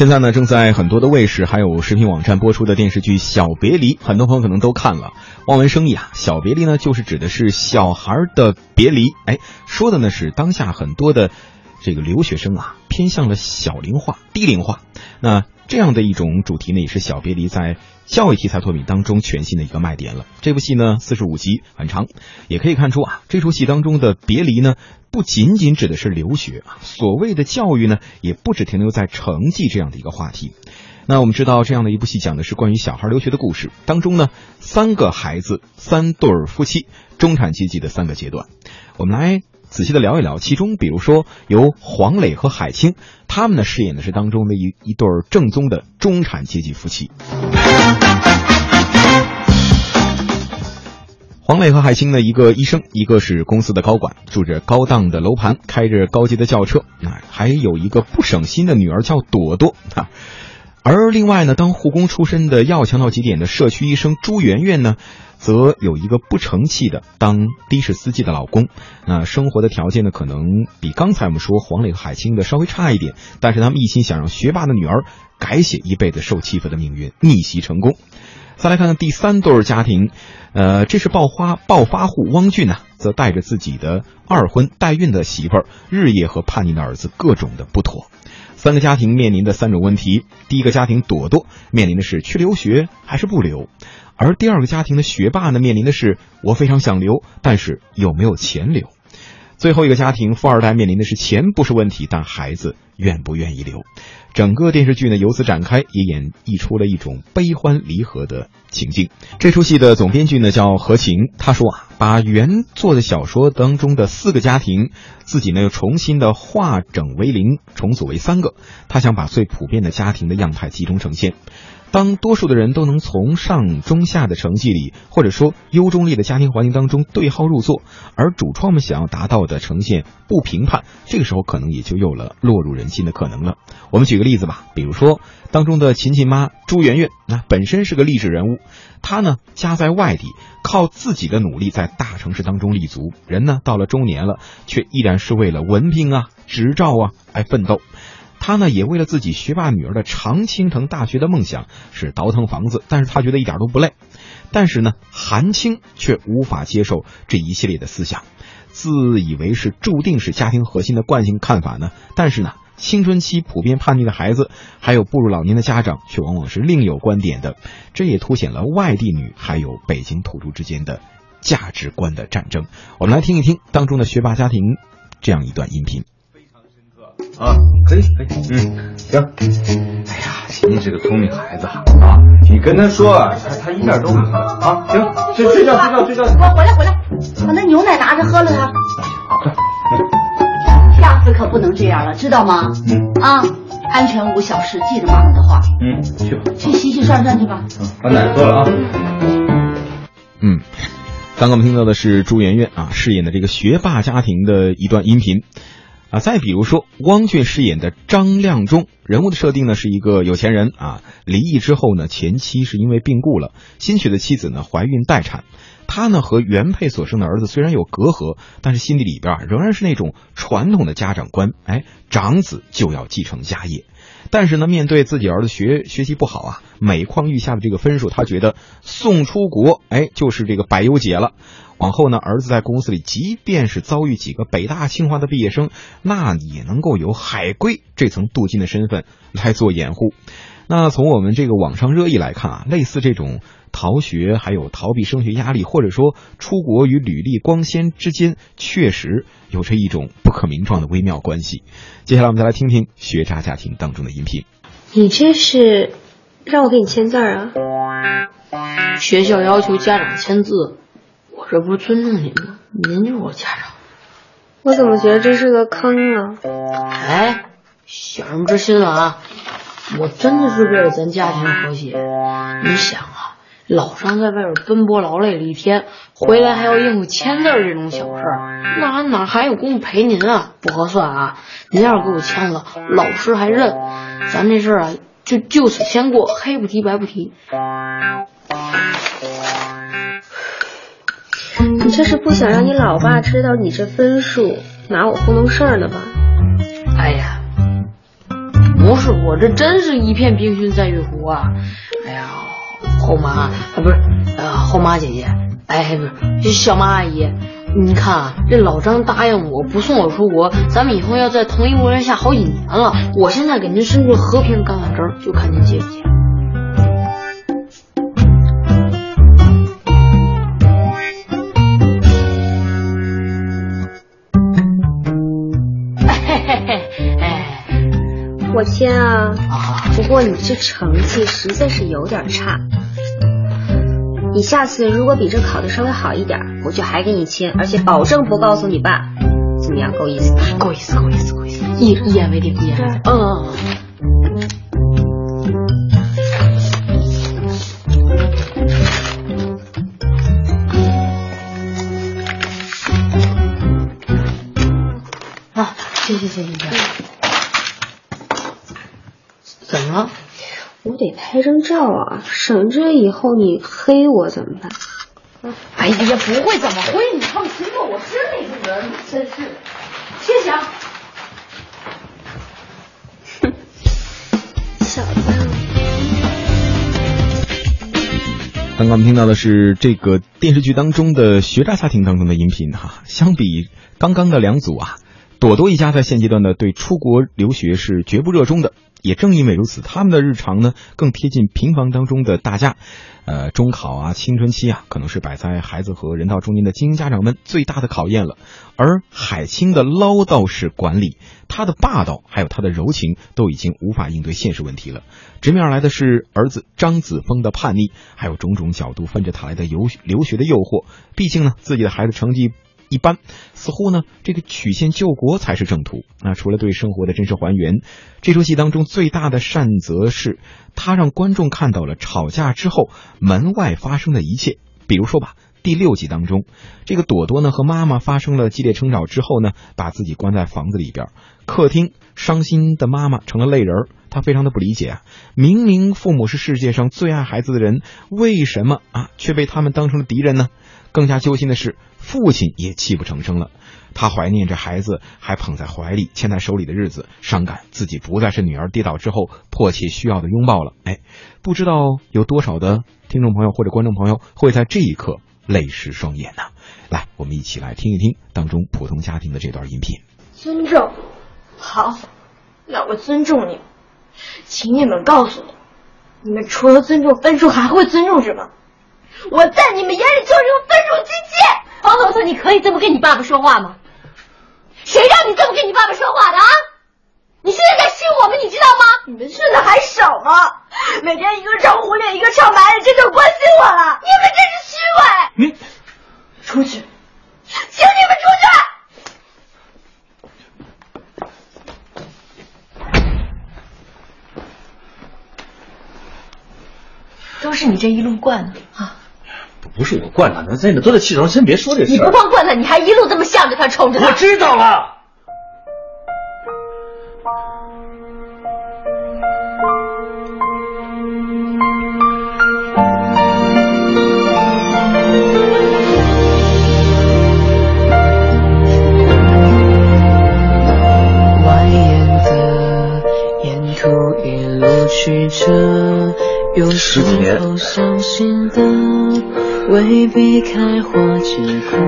现在呢，正在很多的卫视还有视频网站播出的电视剧《小别离》，很多朋友可能都看了。望文生义啊，《小别离》呢，就是指的是小孩的别离。哎，说的呢是当下很多的这个留学生啊，偏向了小龄化、低龄化。那这样的一种主题呢，也是《小别离》在教育题材作品当中全新的一个卖点了。这部戏呢，四十五集，很长，也可以看出啊，这出戏当中的别离呢。不仅仅指的是留学啊，所谓的教育呢，也不只停留在成绩这样的一个话题。那我们知道，这样的一部戏讲的是关于小孩留学的故事，当中呢，三个孩子，三对儿夫妻，中产阶级的三个阶段。我们来仔细的聊一聊，其中比如说由黄磊和海清，他们呢饰演的是当中的一一对正宗的中产阶级夫妻。黄磊和海清呢，一个医生，一个是公司的高管，住着高档的楼盘，开着高级的轿车，啊，还有一个不省心的女儿叫朵朵啊。而另外呢，当护工出身的要强到极点的社区医生朱媛媛呢，则有一个不成器的当的士司机的老公，那生活的条件呢，可能比刚才我们说黄磊和海清的稍微差一点，但是他们一心想让学霸的女儿改写一辈子受欺负的命运，逆袭成功。再来看看第三对家庭，呃，这是暴发暴发户汪俊呢，则带着自己的二婚代孕的媳妇儿，日夜和叛逆的儿子各种的不妥。三个家庭面临的三种问题：第一个家庭朵朵面临的是去留学还是不留，而第二个家庭的学霸呢，面临的是我非常想留，但是有没有钱留。最后一个家庭富二代面临的是钱不是问题，但孩子愿不愿意留。整个电视剧呢由此展开，也演绎出了一种悲欢离合的情境。这出戏的总编剧呢叫何晴，他说啊，把原作的小说当中的四个家庭，自己呢又重新的化整为零，重组为三个。他想把最普遍的家庭的样态集中呈现。当多数的人都能从上中下的成绩里，或者说优中劣的家庭环境当中对号入座，而主创们想要达到的呈现不评判，这个时候可能也就有了落入人心的可能了。我们举个例子吧，比如说当中的琴琴妈朱媛媛，那本身是个励志人物，她呢家在外地，靠自己的努力在大城市当中立足，人呢到了中年了，却依然是为了文凭啊、执照啊而奋斗。他呢也为了自己学霸女儿的常青藤大学的梦想是倒腾房子，但是他觉得一点都不累。但是呢，韩青却无法接受这一系列的思想，自以为是注定是家庭核心的惯性看法呢。但是呢，青春期普遍叛逆的孩子，还有步入老年的家长，却往往是另有观点的。这也凸显了外地女还有北京土著之间的价值观的战争。我们来听一听当中的学霸家庭这样一段音频。啊，可以可以，嗯，行。哎呀，琴琴是个聪明孩子啊，你跟他说，他他一点都不啊。行，睡睡觉睡觉睡觉。我回来回来，把那牛奶拿着喝了它。下次可不能这样了，知道吗？嗯。啊，安全无小事，记着妈妈的话。嗯，去吧，去洗洗涮涮去吧。嗯，把奶喝了啊。嗯，刚刚我们听到的是朱媛媛啊饰演的这个学霸家庭的一段音频。啊，再比如说，汪俊饰演的张亮忠，人物的设定呢是一个有钱人啊，离异之后呢，前妻是因为病故了，新娶的妻子呢怀孕待产，他呢和原配所生的儿子虽然有隔阂，但是心底里边仍然是那种传统的家长观，哎，长子就要继承家业，但是呢，面对自己儿子学学习不好啊，每况愈下的这个分数，他觉得送出国，哎，就是这个百忧解了。往后呢，儿子在公司里，即便是遭遇几个北大清华的毕业生，那也能够有海归这层镀金的身份来做掩护。那从我们这个网上热议来看啊，类似这种逃学，还有逃避升学压力，或者说出国与履历光鲜之间，确实有着一种不可名状的微妙关系。接下来我们再来听听学渣家庭当中的音频。你这是让我给你签字啊？学校要求家长签字。我这不是尊重您吗？您就是我家长。我怎么觉得这是个坑啊？哎，小人之心了啊！我真的是为了咱家庭和谐。你想啊，老张在外边奔波劳累了一天，回来还要应付签字这种小事儿，那哪还有功夫陪您啊？不合算啊！您要是给我签了，老师还认，咱这事儿啊就就此先过，黑不提白不提。你这是不想让你老爸知道你这分数，拿我糊弄事儿呢吧？哎呀，不是我，这真是一片冰心在玉壶啊！哎呀，后妈啊，不是，呃，后妈姐姐，哎，不是，小妈阿姨，你看啊，这老张答应我不送我出国，咱们以后要在同一屋檐下好几年了。我现在给您伸出和平橄榄枝，就看您接不接。我签啊，不过你这成绩实在是有点差。你下次如果比这考的稍微好一点，我就还给你签，而且保证不告诉你爸。怎么样，够意思吧？够意思，够意思，够意思。一一言为定，一言为定。嗯。得拍张照啊，省着以后你黑我怎么办？哎呀，不会怎么会？你放心吧，我是那个人，真是。谢谢啊。哼，小子。刚刚我们听到的是这个电视剧当中的学渣家庭当中的音频哈，相比刚刚的两组啊，朵朵一家在现阶段呢对出国留学是绝不热衷的。也正因为如此，他们的日常呢更贴近平房当中的大家。呃，中考啊，青春期啊，可能是摆在孩子和人道中间的精英家长们最大的考验了。而海清的唠叨式管理，他的霸道，还有他的柔情，都已经无法应对现实问题了。直面而来的是儿子张子枫的叛逆，还有种种角度分着他来的游留学的诱惑。毕竟呢，自己的孩子成绩。一般，似乎呢，这个曲线救国才是正途。那除了对生活的真实还原，这出戏当中最大的善则是，他让观众看到了吵架之后门外发生的一切。比如说吧，第六集当中，这个朵朵呢和妈妈发生了激烈争吵之后呢，把自己关在房子里边，客厅伤心的妈妈成了泪人，她非常的不理解啊，明明父母是世界上最爱孩子的人，为什么啊却被他们当成了敌人呢？更加揪心的是。父亲也泣不成声了，他怀念着孩子还捧在怀里、牵在手里的日子，伤感自己不再是女儿跌倒之后迫切需要的拥抱了。哎，不知道有多少的听众朋友或者观众朋友会在这一刻泪湿双眼呢？来，我们一起来听一听当中普通家庭的这段音频。尊重，好，那我尊重你们，请你们告诉我，你们除了尊重分数还会尊重什么？我在你们眼里就是个分数机器。方头子，你可以这么跟你爸爸说话吗？谁让你这么跟你爸爸说话的啊？你现在在训我们，你知道吗？你们训的还少吗？每天一个唱红脸，一个唱白脸，这就关心我了。你们真是虚伪！你出去，请你们出去。都是你这一路惯的啊！不是我惯他，那在那都在气头上，先别说这事。你不光惯他，你还一路这么向着他，冲着他。我知道了。未必开花结果。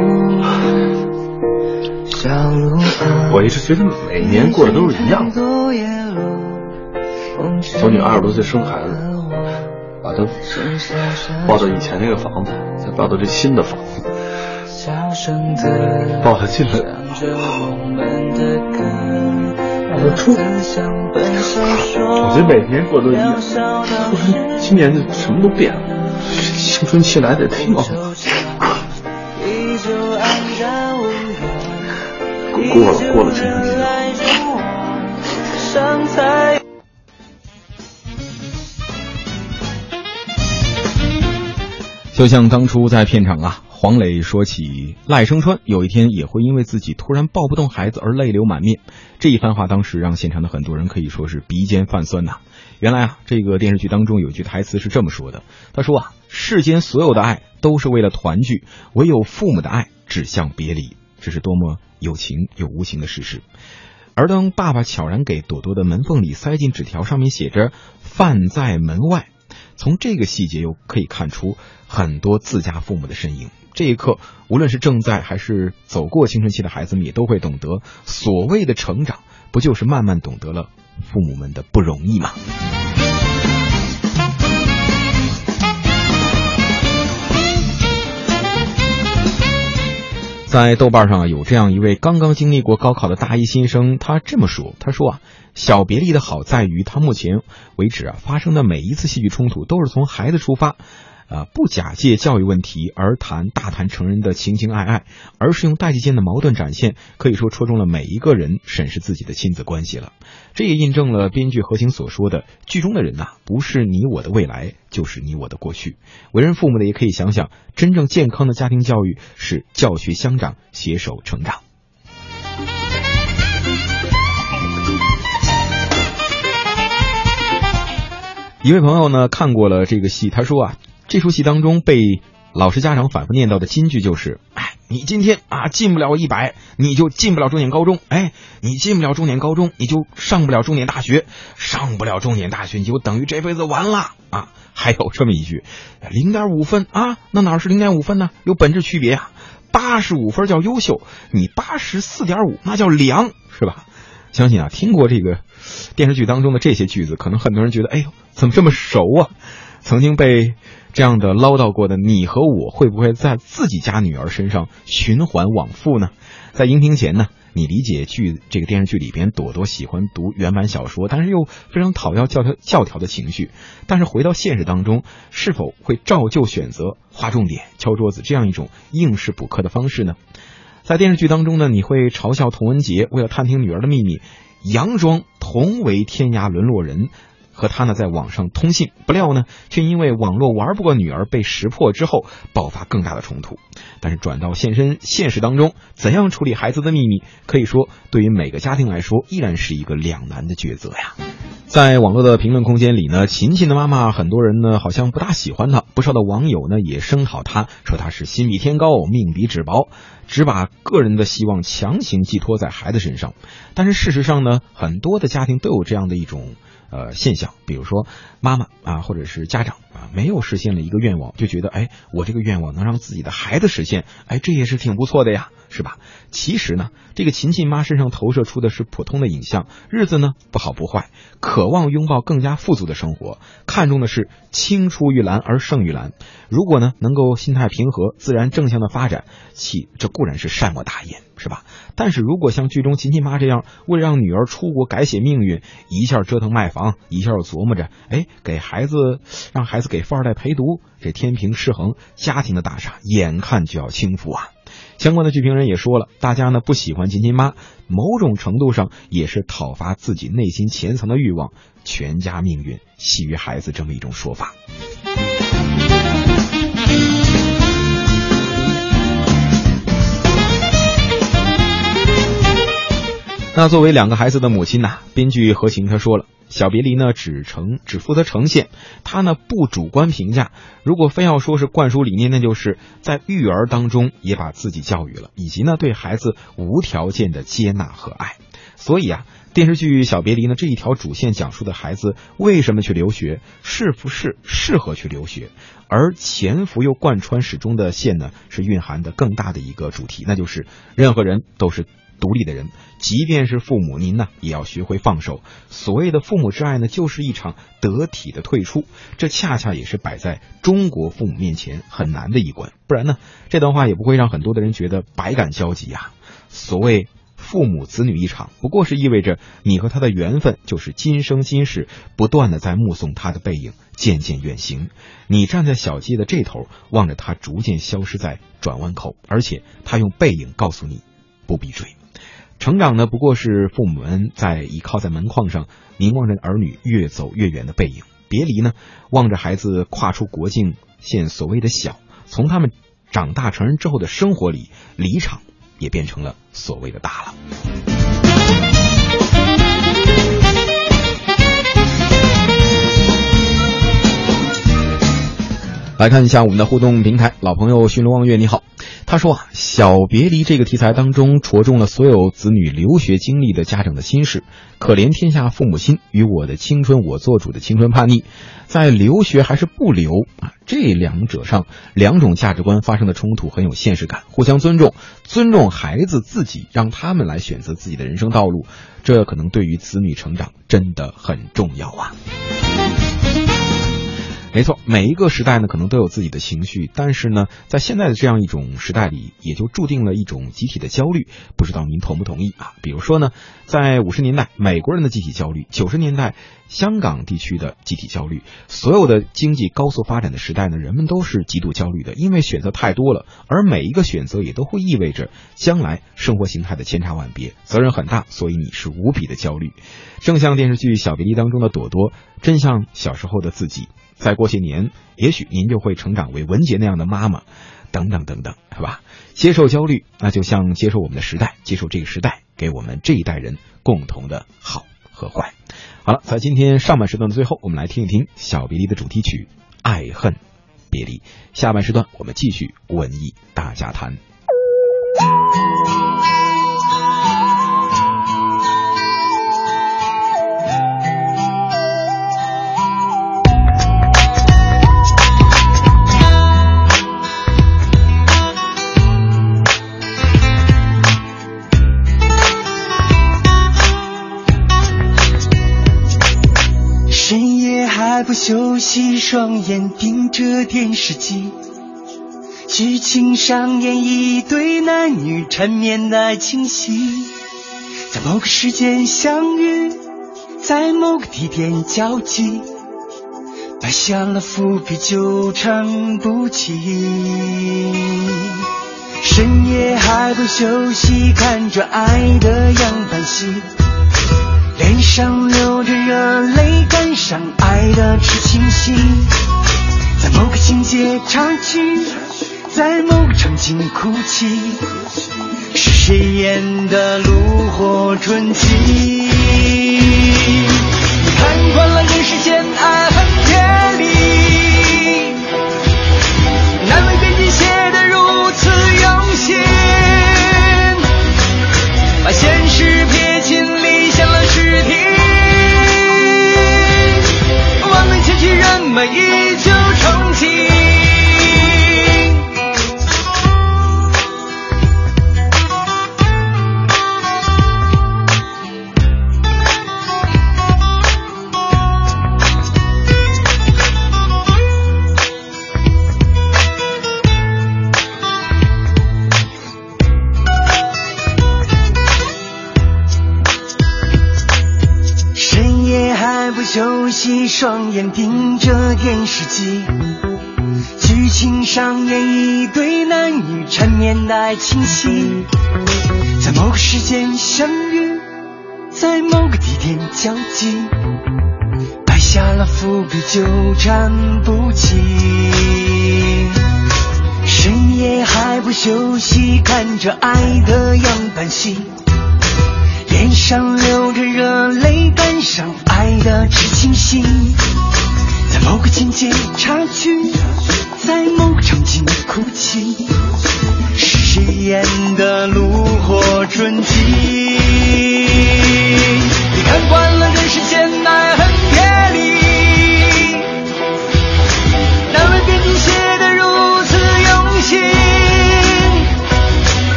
我一直觉得每年过的都是一样的。从你二十多岁生孩子，把他抱到以前那个房子，再抱到这新的房子，抱他进来，抱他出来。我觉得每年过都一样，突然今年就什么都变了。青春期来的挺好，过了过了青春期。就像当初在片场啊，黄磊说起赖声川有一天也会因为自己突然抱不动孩子而泪流满面，这一番话当时让现场的很多人可以说是鼻尖泛酸呐。原来啊，这个电视剧当中有句台词是这么说的：“他说啊，世间所有的爱都是为了团聚，唯有父母的爱指向别离。”这是多么有情又无情的事实。而当爸爸悄然给朵朵的门缝里塞进纸条，上面写着“饭在门外”，从这个细节又可以看出很多自家父母的身影。这一刻，无论是正在还是走过青春期的孩子们，也都会懂得，所谓的成长，不就是慢慢懂得了父母们的不容易吗？在豆瓣上有这样一位刚刚经历过高考的大一新生，他这么说：“他说啊，小别离的好在于，他目前为止啊发生的每一次戏剧冲突都是从孩子出发。”啊，不假借教育问题而谈大谈成人的情情爱爱，而是用代际间的矛盾展现，可以说戳中了每一个人审视自己的亲子关系了。这也印证了编剧何晴所说的：剧中的人呐，不是你我的未来，就是你我的过去。为人父母的也可以想想，真正健康的家庭教育是教学相长，携手成长。一位朋友呢看过了这个戏，他说啊。这出戏当中被老师家长反复念叨的金句就是：“哎，你今天啊进不了一百，你就进不了重点高中；哎，你进不了重点高中，你就上不了重点大学；上不了重点大学，你就等于这辈子完了啊！”还有这么一句：“零点五分啊，那哪是零点五分呢？有本质区别啊！八十五分叫优秀，你八十四点五那叫良，是吧？”相信啊，听过这个电视剧当中的这些句子，可能很多人觉得：“哎呦，怎么这么熟啊？”曾经被。这样的唠叨过的你和我，会不会在自己家女儿身上循环往复呢？在荧屏前呢，你理解剧这个电视剧里边朵朵喜欢读原版小说，但是又非常讨要教条教条的情绪。但是回到现实当中，是否会照旧选择划重点、敲桌子这样一种应试补课的方式呢？在电视剧当中呢，你会嘲笑童文杰为了探听女儿的秘密，佯装同为天涯沦落人。和他呢在网上通信，不料呢却因为网络玩不过女儿被识破之后爆发更大的冲突。但是转到现身现实当中，怎样处理孩子的秘密，可以说对于每个家庭来说依然是一个两难的抉择呀。在网络的评论空间里呢，琴琴的妈妈很多人呢好像不大喜欢她，不少的网友呢也声讨她，说她是心比天高，命比纸薄，只把个人的希望强行寄托在孩子身上。但是事实上呢，很多的家庭都有这样的一种。呃，现象，比如说妈妈啊，或者是家长啊，没有实现了一个愿望，就觉得哎，我这个愿望能让自己的孩子实现，哎，这也是挺不错的呀，是吧？其实呢，这个琴琴妈身上投射出的是普通的影像，日子呢不好不坏，渴望拥抱更加富足的生活，看重的是青出于蓝而胜于蓝。如果呢能够心态平和、自然正向的发展，其这固然是善莫大焉。是吧？但是如果像剧中琴琴妈这样，为了让女儿出国改写命运，一下折腾卖房，一下又琢磨着，哎，给孩子让孩子给富二代陪读，这天平失衡，家庭的大厦眼看就要倾覆啊！相关的剧评人也说了，大家呢不喜欢亲亲妈，某种程度上也是讨伐自己内心潜藏的欲望，全家命运系于孩子这么一种说法。那作为两个孩子的母亲呐，编剧何晴她说了，小别离呢只呈只负责呈现，他呢不主观评价。如果非要说是灌输理念，那就是在育儿当中也把自己教育了，以及呢对孩子无条件的接纳和爱。所以啊，电视剧《小别离》呢这一条主线讲述的孩子为什么去留学，是不是适合去留学，而潜伏又贯穿始终的线呢，是蕴含的更大的一个主题，那就是任何人都是。独立的人，即便是父母，您呢也要学会放手。所谓的父母之爱呢，就是一场得体的退出，这恰恰也是摆在中国父母面前很难的一关。不然呢，这段话也不会让很多的人觉得百感交集啊。所谓父母子女一场，不过是意味着你和他的缘分就是今生今世，不断的在目送他的背影渐渐远行。你站在小街的这头，望着他逐渐消失在转弯口，而且他用背影告诉你，不必追。成长呢，不过是父母们在倚靠在门框上，凝望着儿女越走越远的背影；别离呢，望着孩子跨出国境线，所谓的小，从他们长大成人之后的生活里离场，也变成了所谓的大了。来看一下我们的互动平台，老朋友寻龙望月，你好。他说啊，小别离这个题材当中戳中了所有子女留学经历的家长的心事，可怜天下父母心，与我的青春我做主的青春叛逆，在留学还是不留啊这两者上，两种价值观发生的冲突很有现实感，互相尊重，尊重孩子自己，让他们来选择自己的人生道路，这可能对于子女成长真的很重要啊。没错，每一个时代呢，可能都有自己的情绪，但是呢，在现在的这样一种时代里，也就注定了一种集体的焦虑。不知道您同不同意啊？比如说呢，在五十年代，美国人的集体焦虑；九十年代，香港地区的集体焦虑。所有的经济高速发展的时代呢，人们都是极度焦虑的，因为选择太多了，而每一个选择也都会意味着将来生活形态的千差万别，责任很大，所以你是无比的焦虑。正像电视剧《小别离》当中的朵朵，真像小时候的自己。再过些年，也许您就会成长为文杰那样的妈妈，等等等等，是吧？接受焦虑，那就像接受我们的时代，接受这个时代给我们这一代人共同的好和坏。好了，在今天上半时段的最后，我们来听一听《小别离》的主题曲《爱恨别离》。下半时段，我们继续文艺大家谈。还不休息，双眼盯着电视机，剧情上演一对男女缠绵的爱情戏，在某个时间相遇，在某个地点交集，埋下了伏笔，纠缠不清。深夜还不休息，看着爱的样板戏。脸上流着热泪，感伤爱的痴情戏，在某个情节插曲，在某个场景哭泣，是谁演的炉火纯青？看惯了人世间爱恨双眼盯着电视机，剧情上演一对男女缠绵的爱情戏，在某个时间相遇，在某个地点交集，埋下了伏笔，纠缠不清。深夜还不休息，看着爱的样板戏。脸上流着热泪，赶上爱的痴情戏，在某个情节插曲，在某个场景哭泣，是谁演的炉火纯青？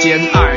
惯了人世间爱